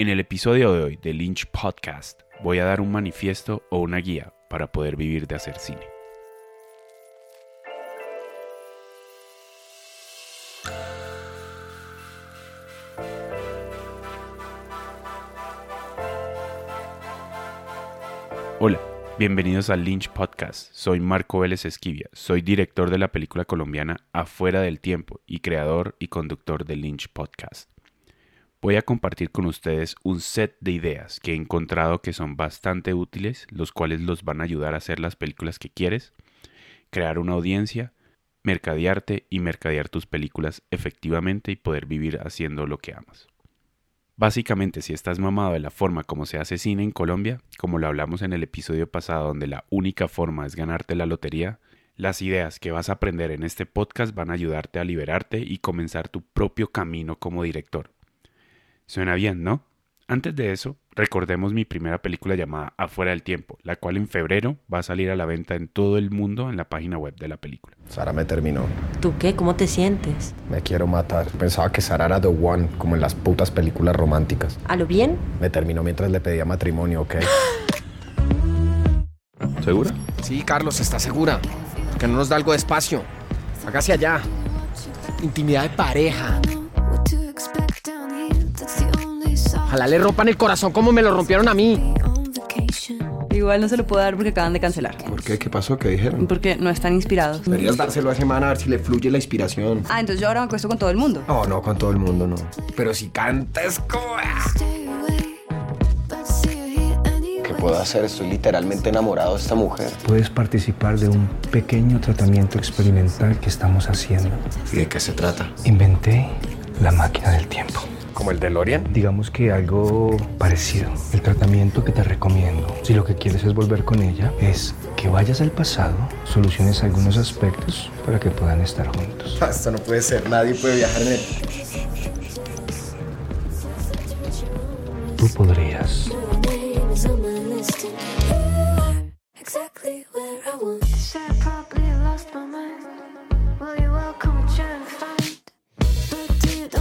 En el episodio de hoy de Lynch Podcast voy a dar un manifiesto o una guía para poder vivir de hacer cine. Hola, bienvenidos al Lynch Podcast. Soy Marco Vélez Esquivia, soy director de la película colombiana Afuera del Tiempo y creador y conductor del Lynch Podcast voy a compartir con ustedes un set de ideas que he encontrado que son bastante útiles, los cuales los van a ayudar a hacer las películas que quieres, crear una audiencia, mercadearte y mercadear tus películas efectivamente y poder vivir haciendo lo que amas. Básicamente, si estás mamado de la forma como se hace cine en Colombia, como lo hablamos en el episodio pasado donde la única forma es ganarte la lotería, las ideas que vas a aprender en este podcast van a ayudarte a liberarte y comenzar tu propio camino como director Suena bien, ¿no? Antes de eso, recordemos mi primera película llamada Afuera del Tiempo, la cual en febrero va a salir a la venta en todo el mundo en la página web de la película. Sara me terminó. ¿Tú qué? ¿Cómo te sientes? Me quiero matar. Pensaba que Sara era The One, como en las putas películas románticas. ¿A lo bien? Me terminó mientras le pedía matrimonio, ¿ok? ¿Segura? Sí, Carlos, está segura. Que no nos da algo de espacio. Hágase allá. Intimidad de pareja. Ojalá le rompan el corazón como me lo rompieron a mí. Igual no se lo puedo dar porque acaban de cancelar. ¿Por qué? ¿Qué pasó? ¿Qué dijeron? Porque no están inspirados. Deberías dárselo a semana a ver si le fluye la inspiración. Ah, entonces yo ahora me acuesto con todo el mundo. No, no, con todo el mundo no. Pero si cantas como... ¿Qué puedo hacer? Estoy literalmente enamorado de esta mujer. Puedes participar de un pequeño tratamiento experimental que estamos haciendo. ¿Y de qué se trata? Inventé la máquina del tiempo. ¿Como el de Lorian? Digamos que algo parecido. El tratamiento que te recomiendo, si lo que quieres es volver con ella, es que vayas al pasado, soluciones algunos aspectos para que puedan estar juntos. Esto no puede ser, nadie puede viajar en él. Tú podrías.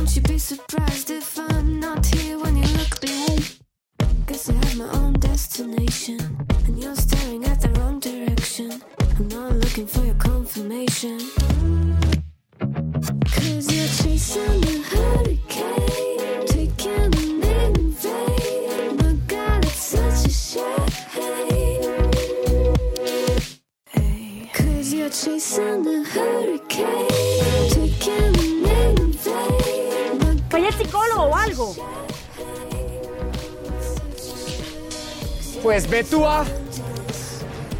Don't you be surprised if I'm not here when you look behind. Guess I have my own destination, and you're staring at the wrong direction. I'm not looking for your confirmation. Cause you're chasing the hurricane, taking. But God, it's such a shame. Cause you're chasing the hurricane, taking psicólogo o algo. Pues ve tú a.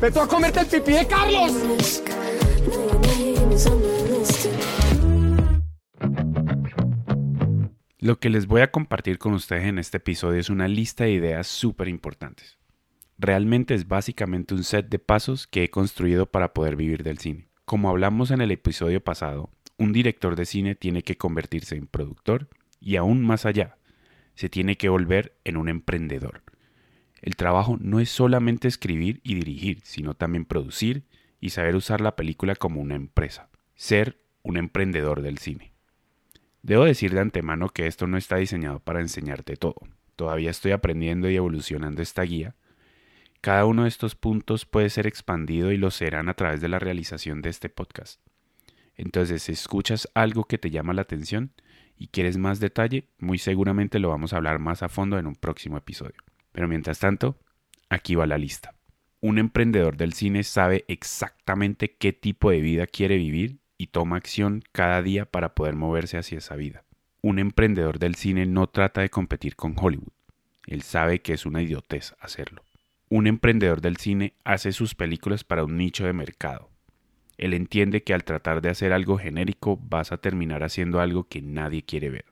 Ve tú a comerte el pipí de Carlos. Lo que les voy a compartir con ustedes en este episodio es una lista de ideas súper importantes. Realmente es básicamente un set de pasos que he construido para poder vivir del cine. Como hablamos en el episodio pasado, un director de cine tiene que convertirse en productor y aún más allá, se tiene que volver en un emprendedor. El trabajo no es solamente escribir y dirigir, sino también producir y saber usar la película como una empresa. Ser un emprendedor del cine. Debo decir de antemano que esto no está diseñado para enseñarte todo. Todavía estoy aprendiendo y evolucionando esta guía. Cada uno de estos puntos puede ser expandido y lo serán a través de la realización de este podcast. Entonces, si escuchas algo que te llama la atención y quieres más detalle, muy seguramente lo vamos a hablar más a fondo en un próximo episodio. Pero mientras tanto, aquí va la lista. Un emprendedor del cine sabe exactamente qué tipo de vida quiere vivir y toma acción cada día para poder moverse hacia esa vida. Un emprendedor del cine no trata de competir con Hollywood. Él sabe que es una idiotez hacerlo. Un emprendedor del cine hace sus películas para un nicho de mercado. Él entiende que al tratar de hacer algo genérico vas a terminar haciendo algo que nadie quiere ver.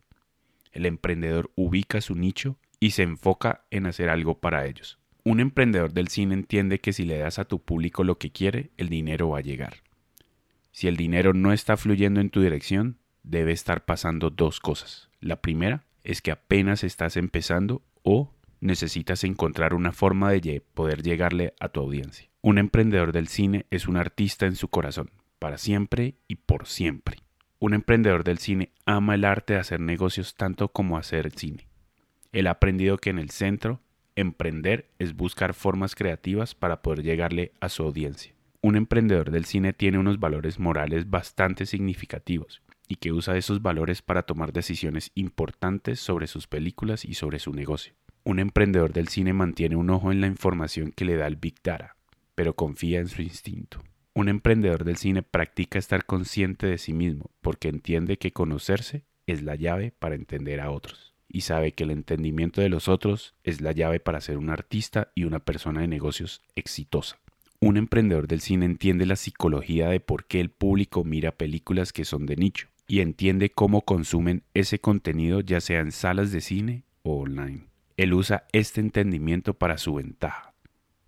El emprendedor ubica su nicho y se enfoca en hacer algo para ellos. Un emprendedor del cine entiende que si le das a tu público lo que quiere, el dinero va a llegar. Si el dinero no está fluyendo en tu dirección, debe estar pasando dos cosas. La primera es que apenas estás empezando o necesitas encontrar una forma de poder llegarle a tu audiencia. Un emprendedor del cine es un artista en su corazón, para siempre y por siempre. Un emprendedor del cine ama el arte de hacer negocios tanto como hacer cine. Él ha aprendido que en el centro, emprender es buscar formas creativas para poder llegarle a su audiencia. Un emprendedor del cine tiene unos valores morales bastante significativos y que usa esos valores para tomar decisiones importantes sobre sus películas y sobre su negocio. Un emprendedor del cine mantiene un ojo en la información que le da el Big Data, pero confía en su instinto. Un emprendedor del cine practica estar consciente de sí mismo porque entiende que conocerse es la llave para entender a otros y sabe que el entendimiento de los otros es la llave para ser un artista y una persona de negocios exitosa. Un emprendedor del cine entiende la psicología de por qué el público mira películas que son de nicho y entiende cómo consumen ese contenido ya sea en salas de cine o online. Él usa este entendimiento para su ventaja,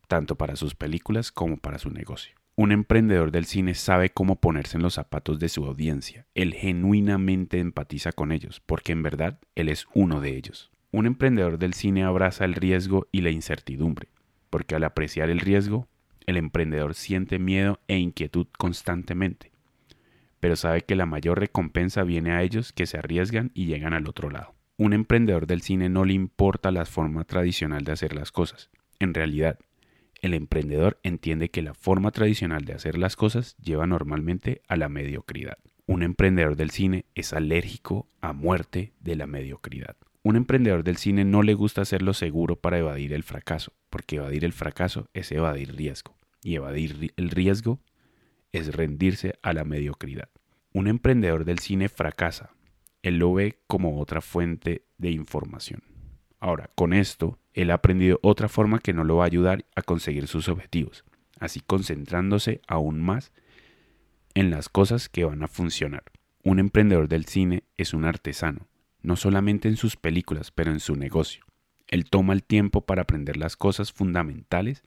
tanto para sus películas como para su negocio. Un emprendedor del cine sabe cómo ponerse en los zapatos de su audiencia. Él genuinamente empatiza con ellos, porque en verdad él es uno de ellos. Un emprendedor del cine abraza el riesgo y la incertidumbre, porque al apreciar el riesgo, el emprendedor siente miedo e inquietud constantemente, pero sabe que la mayor recompensa viene a ellos que se arriesgan y llegan al otro lado. Un emprendedor del cine no le importa la forma tradicional de hacer las cosas. En realidad, el emprendedor entiende que la forma tradicional de hacer las cosas lleva normalmente a la mediocridad. Un emprendedor del cine es alérgico a muerte de la mediocridad. Un emprendedor del cine no le gusta hacerlo seguro para evadir el fracaso, porque evadir el fracaso es evadir riesgo, y evadir el riesgo es rendirse a la mediocridad. Un emprendedor del cine fracasa, él lo ve como otra fuente de información. Ahora, con esto, él ha aprendido otra forma que no lo va a ayudar a conseguir sus objetivos, así concentrándose aún más en las cosas que van a funcionar. Un emprendedor del cine es un artesano, no solamente en sus películas, pero en su negocio. Él toma el tiempo para aprender las cosas fundamentales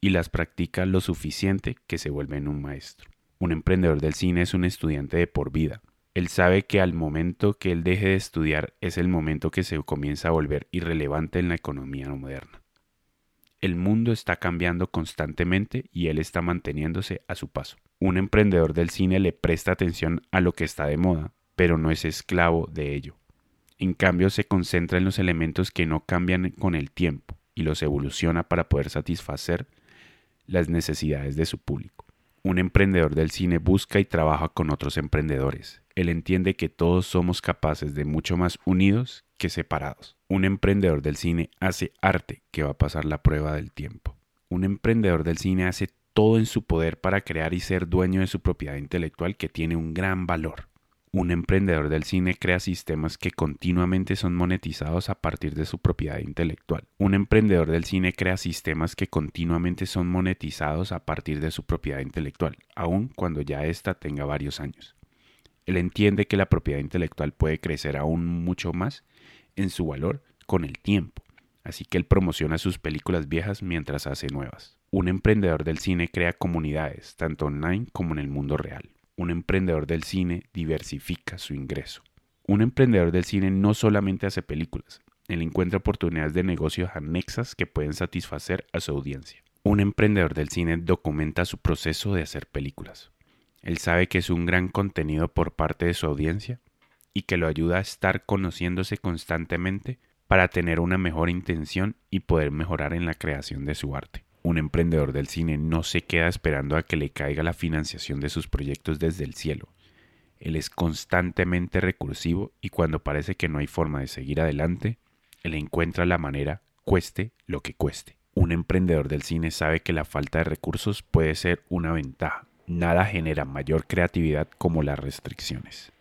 y las practica lo suficiente que se vuelve un maestro. Un emprendedor del cine es un estudiante de por vida. Él sabe que al momento que él deje de estudiar es el momento que se comienza a volver irrelevante en la economía moderna. El mundo está cambiando constantemente y él está manteniéndose a su paso. Un emprendedor del cine le presta atención a lo que está de moda, pero no es esclavo de ello. En cambio se concentra en los elementos que no cambian con el tiempo y los evoluciona para poder satisfacer las necesidades de su público. Un emprendedor del cine busca y trabaja con otros emprendedores. Él entiende que todos somos capaces de mucho más unidos que separados. Un emprendedor del cine hace arte que va a pasar la prueba del tiempo. Un emprendedor del cine hace todo en su poder para crear y ser dueño de su propiedad intelectual que tiene un gran valor. Un emprendedor del cine crea sistemas que continuamente son monetizados a partir de su propiedad intelectual. Un emprendedor del cine crea sistemas que continuamente son monetizados a partir de su propiedad intelectual, aun cuando ya ésta tenga varios años. Él entiende que la propiedad intelectual puede crecer aún mucho más en su valor con el tiempo, así que él promociona sus películas viejas mientras hace nuevas. Un emprendedor del cine crea comunidades, tanto online como en el mundo real un emprendedor del cine diversifica su ingreso. Un emprendedor del cine no solamente hace películas, él encuentra oportunidades de negocios anexas que pueden satisfacer a su audiencia. Un emprendedor del cine documenta su proceso de hacer películas. Él sabe que es un gran contenido por parte de su audiencia y que lo ayuda a estar conociéndose constantemente para tener una mejor intención y poder mejorar en la creación de su arte. Un emprendedor del cine no se queda esperando a que le caiga la financiación de sus proyectos desde el cielo. Él es constantemente recursivo y cuando parece que no hay forma de seguir adelante, él encuentra la manera, cueste lo que cueste. Un emprendedor del cine sabe que la falta de recursos puede ser una ventaja. Nada genera mayor creatividad como las restricciones.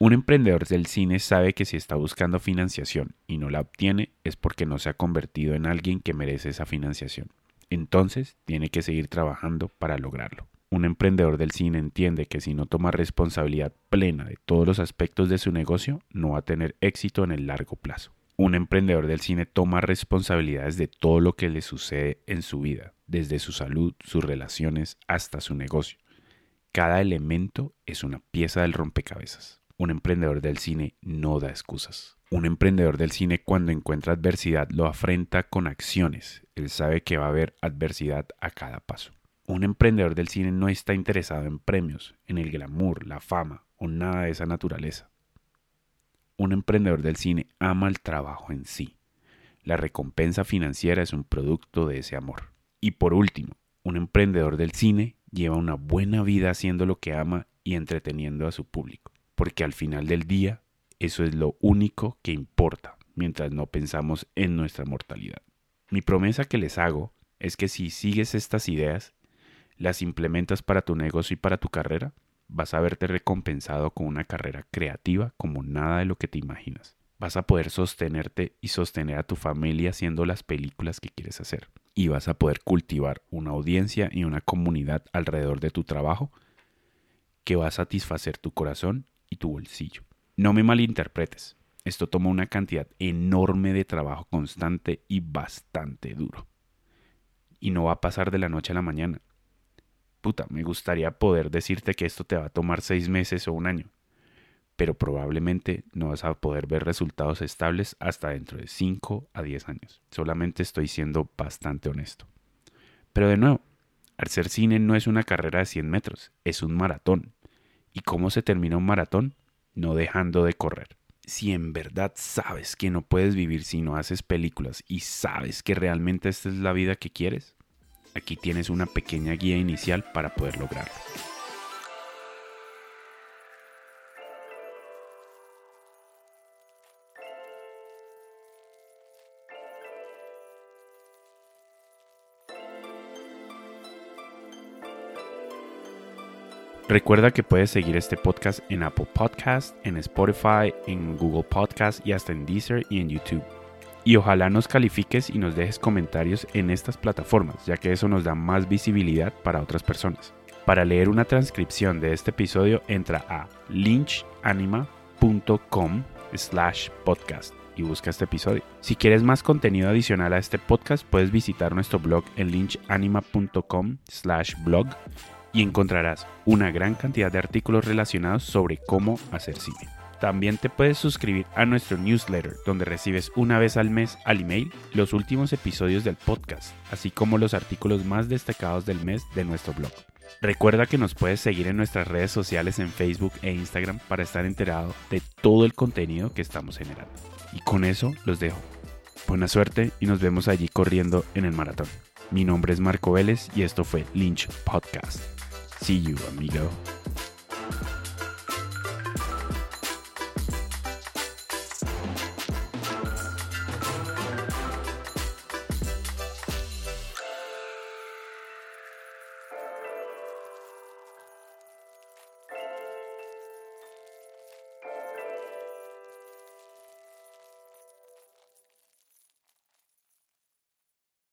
Un emprendedor del cine sabe que si está buscando financiación y no la obtiene es porque no se ha convertido en alguien que merece esa financiación. Entonces tiene que seguir trabajando para lograrlo. Un emprendedor del cine entiende que si no toma responsabilidad plena de todos los aspectos de su negocio, no va a tener éxito en el largo plazo. Un emprendedor del cine toma responsabilidades de todo lo que le sucede en su vida, desde su salud, sus relaciones, hasta su negocio. Cada elemento es una pieza del rompecabezas. Un emprendedor del cine no da excusas. Un emprendedor del cine cuando encuentra adversidad lo afrenta con acciones. Él sabe que va a haber adversidad a cada paso. Un emprendedor del cine no está interesado en premios, en el glamour, la fama o nada de esa naturaleza. un emprendedor del cine ama el trabajo en sí. La recompensa financiera es un producto de ese amor. Y por último, un emprendedor del cine lleva una buena vida haciendo lo que ama y entreteniendo a su público. Porque al final del día, eso es lo único que importa mientras no pensamos en nuestra mortalidad. Mi promesa que les hago es que si sigues estas ideas, las implementas para tu negocio y para tu carrera, vas a verte recompensado con una carrera creativa como nada de lo que te imaginas. Vas a poder sostenerte y sostener a tu familia haciendo las películas que quieres hacer. Y vas a poder cultivar una audiencia y una comunidad alrededor de tu trabajo que va a satisfacer tu corazón y tu bolsillo. No me malinterpretes. Esto toma una cantidad enorme de trabajo constante y bastante duro. Y no va a pasar de la noche a la mañana. Puta, me gustaría poder decirte que esto te va a tomar seis meses o un año. Pero probablemente no vas a poder ver resultados estables hasta dentro de 5 a 10 años. Solamente estoy siendo bastante honesto. Pero de nuevo, hacer cine no es una carrera de 100 metros, es un maratón. ¿Y cómo se termina un maratón? No dejando de correr si en verdad sabes que no puedes vivir si no haces películas y sabes que realmente esta es la vida que quieres, aquí tienes una pequeña guía inicial para poder lograrlo. Recuerda que puedes seguir este podcast en Apple Podcast, en Spotify, en Google Podcast y hasta en Deezer y en YouTube. Y ojalá nos califiques y nos dejes comentarios en estas plataformas, ya que eso nos da más visibilidad para otras personas. Para leer una transcripción de este episodio, entra a lynchanima.com slash podcast y busca este episodio. Si quieres más contenido adicional a este podcast, puedes visitar nuestro blog en lynchanima.com slash blog y encontrarás una gran cantidad de artículos relacionados sobre cómo hacer cine. También te puedes suscribir a nuestro newsletter, donde recibes una vez al mes al email los últimos episodios del podcast, así como los artículos más destacados del mes de nuestro blog. Recuerda que nos puedes seguir en nuestras redes sociales en Facebook e Instagram para estar enterado de todo el contenido que estamos generando. Y con eso los dejo. Buena suerte y nos vemos allí corriendo en el maratón. Mi nombre es Marco Vélez y esto fue Lynch Podcast. See you, amigo.